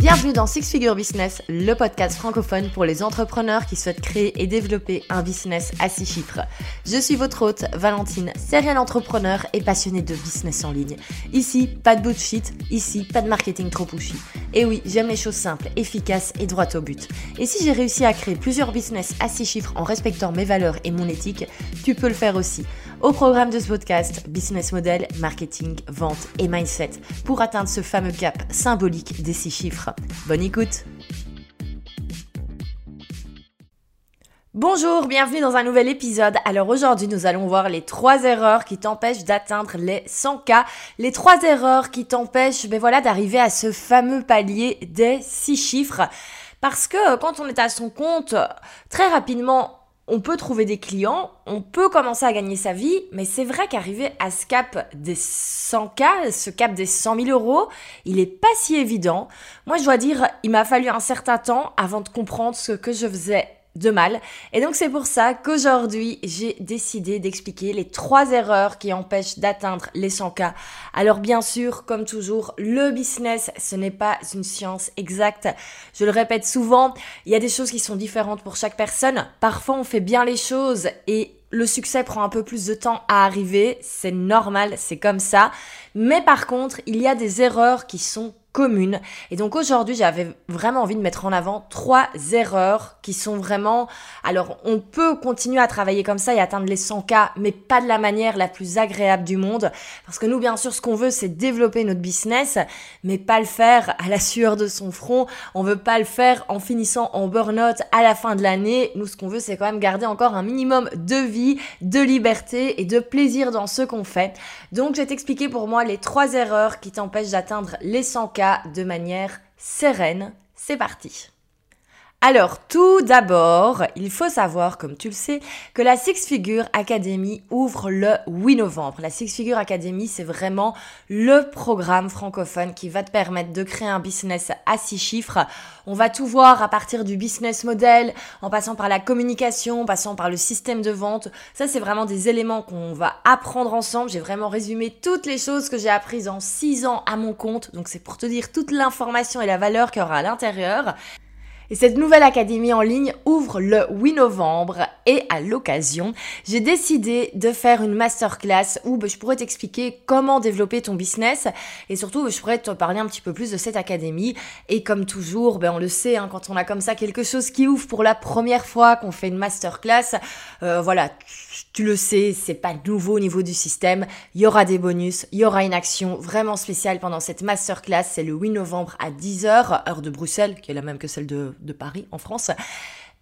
Bienvenue dans Six Figure Business, le podcast francophone pour les entrepreneurs qui souhaitent créer et développer un business à six chiffres. Je suis votre hôte, Valentine, serial entrepreneur et passionnée de business en ligne. Ici, pas de bullshit, ici, pas de marketing trop pushy. Et oui, j'aime les choses simples, efficaces et droites au but. Et si j'ai réussi à créer plusieurs business à six chiffres en respectant mes valeurs et mon éthique, tu peux le faire aussi. Au programme de ce podcast, business model, marketing, vente et mindset pour atteindre ce fameux cap symbolique des six chiffres. Bonne écoute Bonjour, bienvenue dans un nouvel épisode. Alors aujourd'hui, nous allons voir les trois erreurs qui t'empêchent d'atteindre les 100K. Les trois erreurs qui t'empêchent, ben voilà, d'arriver à ce fameux palier des six chiffres. Parce que quand on est à son compte, très rapidement, on peut trouver des clients, on peut commencer à gagner sa vie, mais c'est vrai qu'arriver à ce cap des 100K, ce cap des 100 000 euros, il est pas si évident. Moi, je dois dire, il m'a fallu un certain temps avant de comprendre ce que je faisais de mal. Et donc c'est pour ça qu'aujourd'hui j'ai décidé d'expliquer les trois erreurs qui empêchent d'atteindre les 100K. Alors bien sûr, comme toujours, le business, ce n'est pas une science exacte. Je le répète souvent, il y a des choses qui sont différentes pour chaque personne. Parfois on fait bien les choses et le succès prend un peu plus de temps à arriver, c'est normal, c'est comme ça. Mais par contre, il y a des erreurs qui sont commune. Et donc aujourd'hui, j'avais vraiment envie de mettre en avant trois erreurs qui sont vraiment... Alors, on peut continuer à travailler comme ça et atteindre les 100K, mais pas de la manière la plus agréable du monde. Parce que nous, bien sûr, ce qu'on veut, c'est développer notre business, mais pas le faire à la sueur de son front. On veut pas le faire en finissant en burn-out à la fin de l'année. Nous, ce qu'on veut, c'est quand même garder encore un minimum de vie, de liberté et de plaisir dans ce qu'on fait. Donc, je vais t'expliquer pour moi les trois erreurs qui t'empêchent d'atteindre les 100K de manière sereine. C'est parti. Alors, tout d'abord, il faut savoir, comme tu le sais, que la Six Figure Academy ouvre le 8 novembre. La Six Figure Academy, c'est vraiment le programme francophone qui va te permettre de créer un business à six chiffres. On va tout voir à partir du business model, en passant par la communication, en passant par le système de vente. Ça, c'est vraiment des éléments qu'on va apprendre ensemble. J'ai vraiment résumé toutes les choses que j'ai apprises en six ans à mon compte. Donc, c'est pour te dire toute l'information et la valeur qu'il y aura à l'intérieur. Et cette nouvelle académie en ligne ouvre le 8 novembre et à l'occasion, j'ai décidé de faire une masterclass où ben, je pourrais t'expliquer comment développer ton business et surtout ben, je pourrais te parler un petit peu plus de cette académie. Et comme toujours, ben, on le sait, hein, quand on a comme ça quelque chose qui ouvre pour la première fois, qu'on fait une masterclass, euh, voilà, tu le sais, c'est pas nouveau au niveau du système. Il y aura des bonus, il y aura une action vraiment spéciale pendant cette masterclass. C'est le 8 novembre à 10h, heure de Bruxelles, qui est la même que celle de, Paris en France.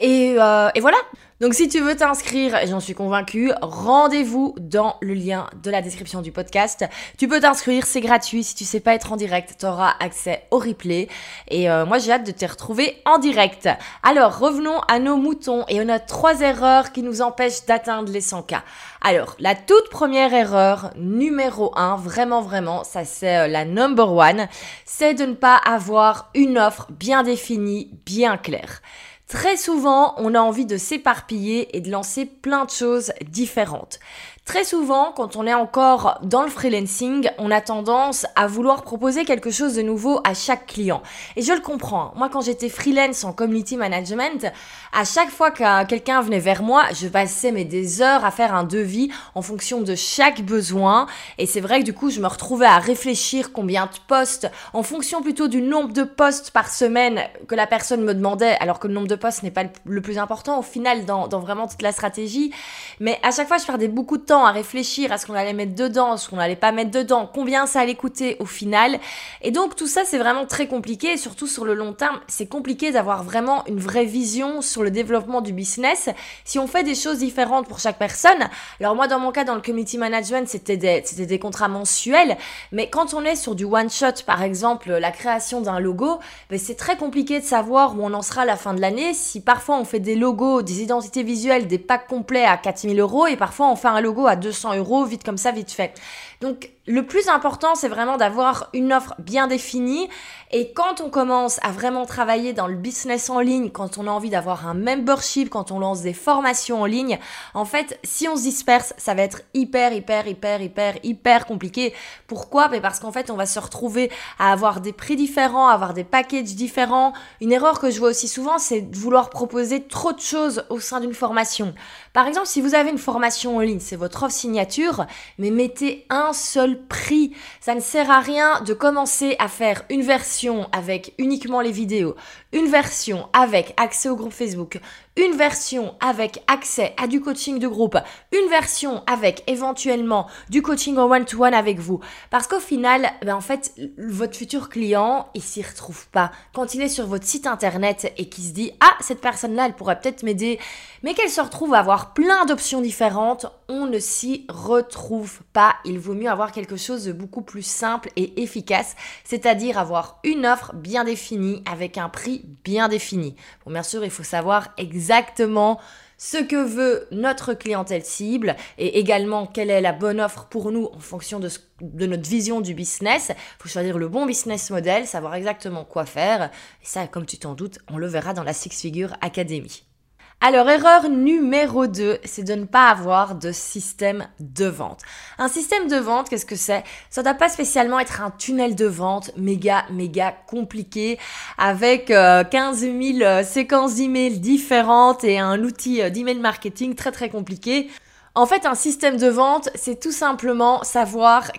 Et, euh, et, voilà. Donc si tu veux t'inscrire, j'en suis convaincue, rendez-vous dans le lien de la description du podcast. Tu peux t'inscrire, c'est gratuit. Si tu sais pas être en direct, tu auras accès au replay. Et euh, moi j'ai hâte de te retrouver en direct. Alors revenons à nos moutons et on a trois erreurs qui nous empêchent d'atteindre les 100K. Alors la toute première erreur, numéro 1, vraiment vraiment, ça c'est euh, la number one, c'est de ne pas avoir une offre bien définie, bien claire. Très souvent, on a envie de s'éparpiller et de lancer plein de choses différentes. Très souvent, quand on est encore dans le freelancing, on a tendance à vouloir proposer quelque chose de nouveau à chaque client. Et je le comprends. Moi, quand j'étais freelance en community management, à chaque fois que quelqu'un venait vers moi, je passais mais des heures à faire un devis en fonction de chaque besoin. Et c'est vrai que du coup, je me retrouvais à réfléchir combien de postes, en fonction plutôt du nombre de postes par semaine que la personne me demandait, alors que le nombre de postes n'est pas le plus important au final dans vraiment toute la stratégie. Mais à chaque fois, je perdais beaucoup de temps à réfléchir à ce qu'on allait mettre dedans, ce qu'on allait pas mettre dedans, combien ça allait coûter au final. Et donc tout ça c'est vraiment très compliqué surtout sur le long terme, c'est compliqué d'avoir vraiment une vraie vision sur le développement du business si on fait des choses différentes pour chaque personne. Alors moi dans mon cas dans le community management, c'était des des contrats mensuels, mais quand on est sur du one shot par exemple, la création d'un logo, ben, c'est très compliqué de savoir où on en sera à la fin de l'année si parfois on fait des logos, des identités visuelles, des packs complets à 4000 euros et parfois on fait un logo à 200 euros, vite comme ça, vite fait. Donc le plus important, c'est vraiment d'avoir une offre bien définie. Et quand on commence à vraiment travailler dans le business en ligne, quand on a envie d'avoir un membership, quand on lance des formations en ligne, en fait, si on se disperse, ça va être hyper, hyper, hyper, hyper, hyper compliqué. Pourquoi? Parce qu'en fait, on va se retrouver à avoir des prix différents, à avoir des packages différents. Une erreur que je vois aussi souvent, c'est de vouloir proposer trop de choses au sein d'une formation. Par exemple, si vous avez une formation en ligne, c'est votre offre signature, mais mettez un seul prix. Ça ne sert à rien de commencer à faire une version avec uniquement les vidéos, une version avec accès au groupe Facebook, une version avec accès à du coaching de groupe, une version avec éventuellement du coaching en one-to-one avec vous. Parce qu'au final, ben en fait, votre futur client, il s'y retrouve pas. Quand il est sur votre site internet et qu'il se dit, ah, cette personne-là, elle pourrait peut-être m'aider, mais qu'elle se retrouve à avoir plein d'options différentes, on ne s'y retrouve pas. Il vaut mieux avoir quelque chose de beaucoup plus simple et efficace, c'est-à-dire avoir une offre bien définie avec un prix bien défini. Bon, bien sûr, il faut savoir exactement ce que veut notre clientèle cible et également quelle est la bonne offre pour nous en fonction de, de notre vision du business. Il faut choisir le bon business model, savoir exactement quoi faire. Et ça, comme tu t'en doutes, on le verra dans la Six Figure Academy. Alors, erreur numéro 2, c'est de ne pas avoir de système de vente. Un système de vente, qu'est-ce que c'est? Ça ne doit pas spécialement être un tunnel de vente méga, méga compliqué avec 15 euh, 000 euh, séquences d'emails différentes et un outil euh, d'email marketing très, très compliqué. En fait, un système de vente, c'est tout simplement savoir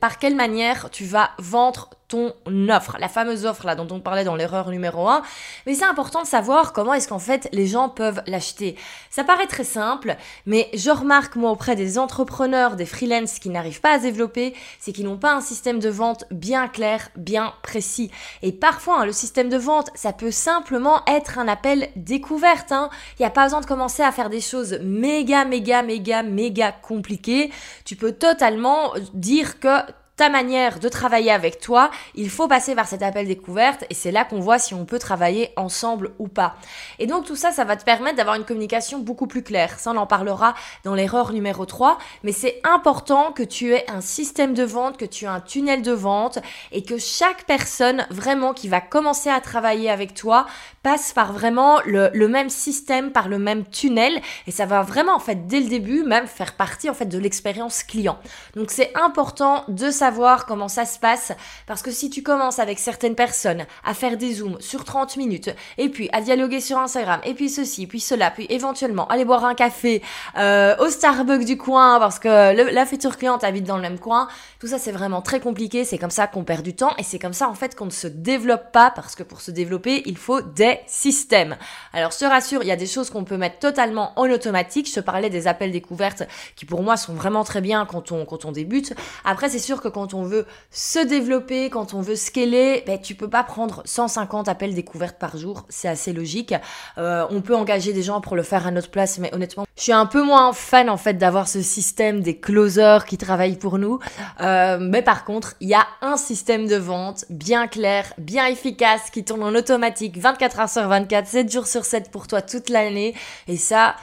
par quelle manière tu vas vendre ton offre, la fameuse offre là dont on parlait dans l'erreur numéro 1. Mais c'est important de savoir comment est-ce qu'en fait les gens peuvent l'acheter. Ça paraît très simple, mais je remarque moi auprès des entrepreneurs, des freelances qui n'arrivent pas à développer, c'est qu'ils n'ont pas un système de vente bien clair, bien précis. Et parfois, hein, le système de vente, ça peut simplement être un appel découverte. Hein. Il n'y a pas besoin de commencer à faire des choses méga, méga, méga, méga compliquées. Tu peux totalement dire que ta manière de travailler avec toi, il faut passer par cet appel découverte et c'est là qu'on voit si on peut travailler ensemble ou pas. Et donc tout ça, ça va te permettre d'avoir une communication beaucoup plus claire. Ça, on en parlera dans l'erreur numéro 3, mais c'est important que tu aies un système de vente, que tu aies un tunnel de vente et que chaque personne vraiment qui va commencer à travailler avec toi passe par vraiment le, le même système, par le même tunnel et ça va vraiment en fait dès le début même faire partie en fait de l'expérience client. Donc c'est important de savoir savoir comment ça se passe parce que si tu commences avec certaines personnes à faire des zooms sur 30 minutes et puis à dialoguer sur Instagram et puis ceci, puis cela, puis éventuellement aller boire un café euh, au Starbucks du coin parce que la future cliente habite dans le même coin, tout ça c'est vraiment très compliqué, c'est comme ça qu'on perd du temps et c'est comme ça en fait qu'on ne se développe pas parce que pour se développer il faut des systèmes. Alors te rassure, il y a des choses qu'on peut mettre totalement en automatique, je parlais des appels découvertes qui pour moi sont vraiment très bien quand on, quand on débute. Après c'est sûr que quand on veut se développer, quand on veut scaler, ben, tu peux pas prendre 150 appels découvertes par jour, c'est assez logique. Euh, on peut engager des gens pour le faire à notre place, mais honnêtement, je suis un peu moins fan en fait d'avoir ce système des closers qui travaillent pour nous. Euh, mais par contre, il y a un système de vente bien clair, bien efficace, qui tourne en automatique 24 heures sur 24, 7 jours sur 7 pour toi toute l'année. Et ça,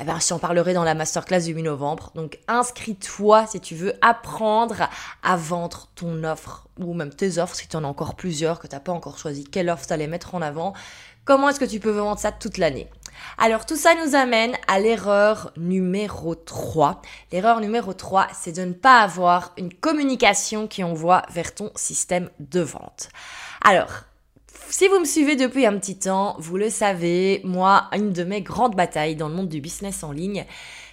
eh ben, je t'en parlerai dans la masterclass du 8 novembre. Donc, inscris-toi si tu veux apprendre à vendre ton offre ou même tes offres si tu en as encore plusieurs que tu n'as pas encore choisi quelle offre tu allais mettre en avant. Comment est-ce que tu peux vendre ça toute l'année? Alors tout ça nous amène à l'erreur numéro 3. L'erreur numéro 3, c'est de ne pas avoir une communication qui envoie vers ton système de vente. Alors, si vous me suivez depuis un petit temps, vous le savez, moi, une de mes grandes batailles dans le monde du business en ligne,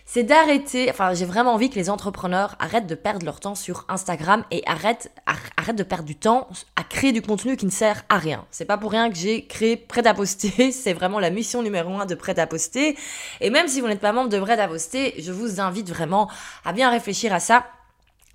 c'est d'arrêter, enfin j'ai vraiment envie que les entrepreneurs arrêtent de perdre leur temps sur Instagram et arrêtent, de perdre du temps à créer du contenu qui ne sert à rien. C'est pas pour rien que j'ai créé Prêt à poster, c'est vraiment la mission numéro un de Prêt à poster. Et même si vous n'êtes pas membre de Prêt à poster, je vous invite vraiment à bien réfléchir à ça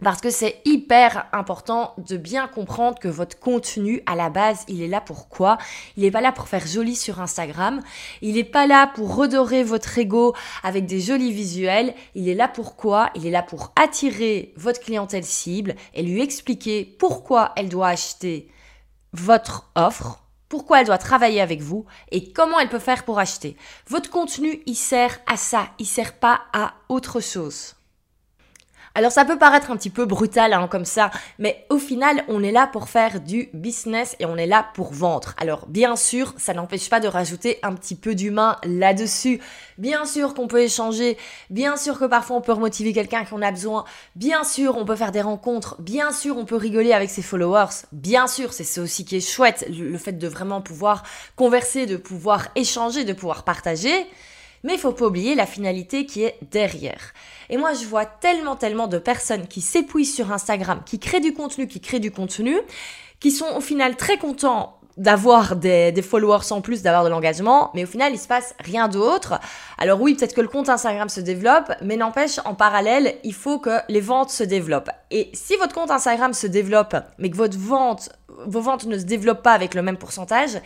parce que c'est hyper important de bien comprendre que votre contenu, à la base, il est là pour quoi? Il n'est pas là pour faire joli sur Instagram. Il n'est pas là pour redorer votre ego avec des jolis visuels. Il est là pour quoi? Il est là pour attirer votre clientèle cible et lui expliquer pourquoi elle doit acheter votre offre, pourquoi elle doit travailler avec vous et comment elle peut faire pour acheter. Votre contenu, il sert à ça. Il sert pas à autre chose. Alors ça peut paraître un petit peu brutal hein, comme ça, mais au final on est là pour faire du business et on est là pour vendre. Alors bien sûr ça n'empêche pas de rajouter un petit peu d'humain là-dessus. Bien sûr qu'on peut échanger, bien sûr que parfois on peut remotiver quelqu'un qu'on a besoin, bien sûr on peut faire des rencontres, bien sûr on peut rigoler avec ses followers, bien sûr c'est ça aussi qui est chouette, le fait de vraiment pouvoir converser, de pouvoir échanger, de pouvoir partager. Mais il faut pas oublier la finalité qui est derrière. Et moi, je vois tellement, tellement de personnes qui s'épuisent sur Instagram, qui créent du contenu, qui créent du contenu, qui sont au final très contents d'avoir des, followers en plus, d'avoir de l'engagement, mais au final, il se passe rien d'autre. Alors oui, peut-être que le compte Instagram se développe, mais n'empêche, en parallèle, il faut que les ventes se développent. Et si votre compte Instagram se développe, mais que vos ventes ne se développent pas avec le même pourcentage,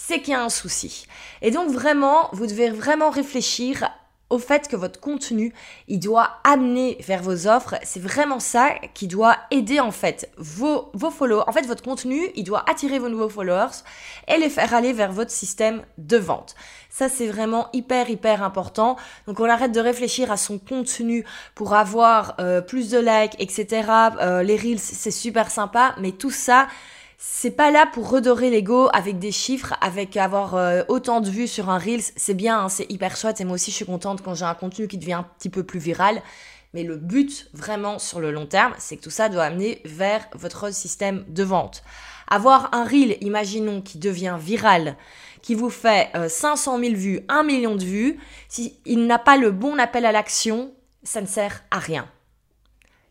c'est qu'il y a un souci. Et donc vraiment, vous devez vraiment réfléchir au fait que votre contenu, il doit amener vers vos offres. C'est vraiment ça qui doit aider en fait vos, vos followers. En fait, votre contenu, il doit attirer vos nouveaux followers et les faire aller vers votre système de vente. Ça, c'est vraiment hyper, hyper important. Donc, on arrête de réfléchir à son contenu pour avoir euh, plus de likes, etc. Euh, les reels, c'est super sympa, mais tout ça, c'est pas là pour redorer l'ego avec des chiffres, avec avoir euh, autant de vues sur un Reels. C'est bien, hein, c'est hyper chouette et moi aussi je suis contente quand j'ai un contenu qui devient un petit peu plus viral. Mais le but vraiment sur le long terme, c'est que tout ça doit amener vers votre système de vente. Avoir un Reel, imaginons, qui devient viral, qui vous fait 500 euh, 000 vues, 1 million de vues, s'il n'a pas le bon appel à l'action, ça ne sert à rien.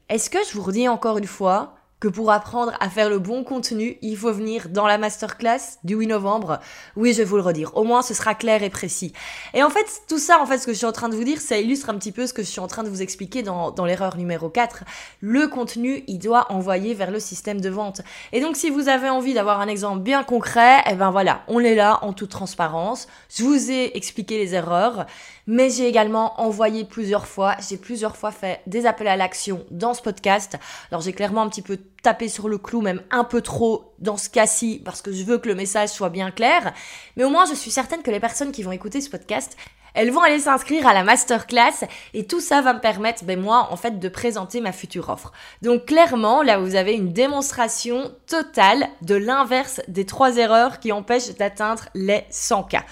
Est-ce que je vous redis encore une fois, que pour apprendre à faire le bon contenu, il faut venir dans la masterclass du 8 novembre. Oui, je vais vous le redire. Au moins, ce sera clair et précis. Et en fait, tout ça, en fait, ce que je suis en train de vous dire, ça illustre un petit peu ce que je suis en train de vous expliquer dans, l'erreur numéro 4. Le contenu, il doit envoyer vers le système de vente. Et donc, si vous avez envie d'avoir un exemple bien concret, eh ben voilà, on est là en toute transparence. Je vous ai expliqué les erreurs mais j'ai également envoyé plusieurs fois, j'ai plusieurs fois fait des appels à l'action dans ce podcast. Alors j'ai clairement un petit peu tapé sur le clou, même un peu trop dans ce cas-ci, parce que je veux que le message soit bien clair. Mais au moins, je suis certaine que les personnes qui vont écouter ce podcast, elles vont aller s'inscrire à la masterclass et tout ça va me permettre, ben moi, en fait, de présenter ma future offre. Donc clairement, là, vous avez une démonstration totale de l'inverse des trois erreurs qui empêchent d'atteindre les 100K.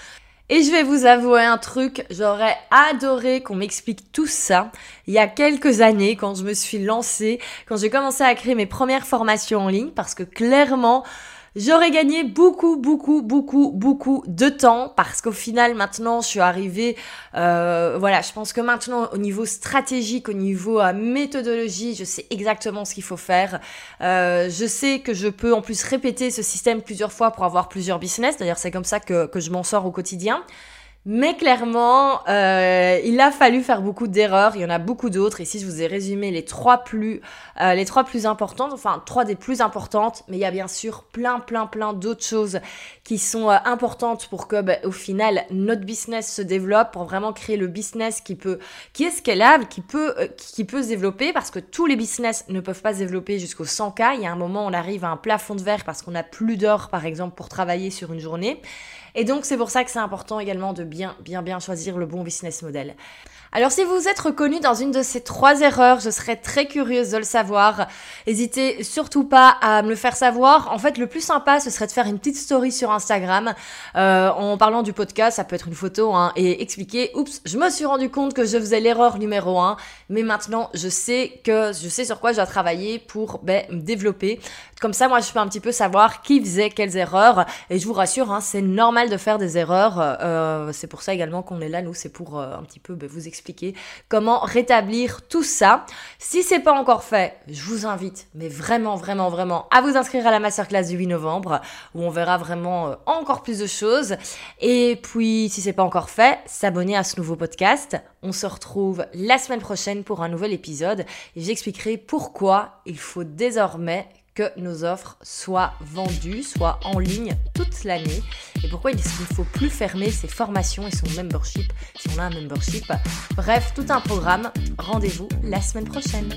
Et je vais vous avouer un truc, j'aurais adoré qu'on m'explique tout ça il y a quelques années quand je me suis lancée, quand j'ai commencé à créer mes premières formations en ligne parce que clairement, J'aurais gagné beaucoup, beaucoup, beaucoup, beaucoup de temps parce qu'au final, maintenant, je suis arrivée. Euh, voilà, je pense que maintenant, au niveau stratégique, au niveau euh, méthodologie, je sais exactement ce qu'il faut faire. Euh, je sais que je peux en plus répéter ce système plusieurs fois pour avoir plusieurs business. D'ailleurs, c'est comme ça que, que je m'en sors au quotidien. Mais clairement, euh, il a fallu faire beaucoup d'erreurs. Il y en a beaucoup d'autres. Ici, je vous ai résumé les trois plus, euh, les trois plus importantes, enfin trois des plus importantes. Mais il y a bien sûr plein, plein, plein d'autres choses qui sont euh, importantes pour que, bah, au final, notre business se développe, pour vraiment créer le business qui peut, qui est scalable, qui peut, euh, qui peut se développer, parce que tous les business ne peuvent pas se développer jusqu'au 100K. Il y a un moment, on arrive à un plafond de verre parce qu'on a plus d'heures, par exemple, pour travailler sur une journée. Et donc, c'est pour ça que c'est important également de bien, bien, bien choisir le bon business model. Alors si vous êtes reconnu dans une de ces trois erreurs, je serais très curieuse de le savoir. N'hésitez surtout pas à me le faire savoir. En fait, le plus sympa, ce serait de faire une petite story sur Instagram euh, en parlant du podcast. Ça peut être une photo hein, et expliquer. Oups, je me suis rendu compte que je faisais l'erreur numéro un, mais maintenant je sais que je sais sur quoi je dois travailler pour ben, me développer. Comme ça, moi, je peux un petit peu savoir qui faisait quelles erreurs. Et je vous rassure, hein, c'est normal de faire des erreurs. Euh, c'est pour ça également qu'on est là. Nous, c'est pour euh, un petit peu ben, vous expliquer expliquer comment rétablir tout ça. Si c'est pas encore fait, je vous invite, mais vraiment, vraiment, vraiment, à vous inscrire à la masterclass du 8 novembre où on verra vraiment euh, encore plus de choses. Et puis, si c'est pas encore fait, s'abonner à ce nouveau podcast. On se retrouve la semaine prochaine pour un nouvel épisode et j'expliquerai pourquoi il faut désormais que nos offres soient vendues, soient en ligne toute l'année. Et pourquoi il ne faut plus fermer ses formations et son membership si on a un membership. Bref, tout un programme. Rendez-vous la semaine prochaine.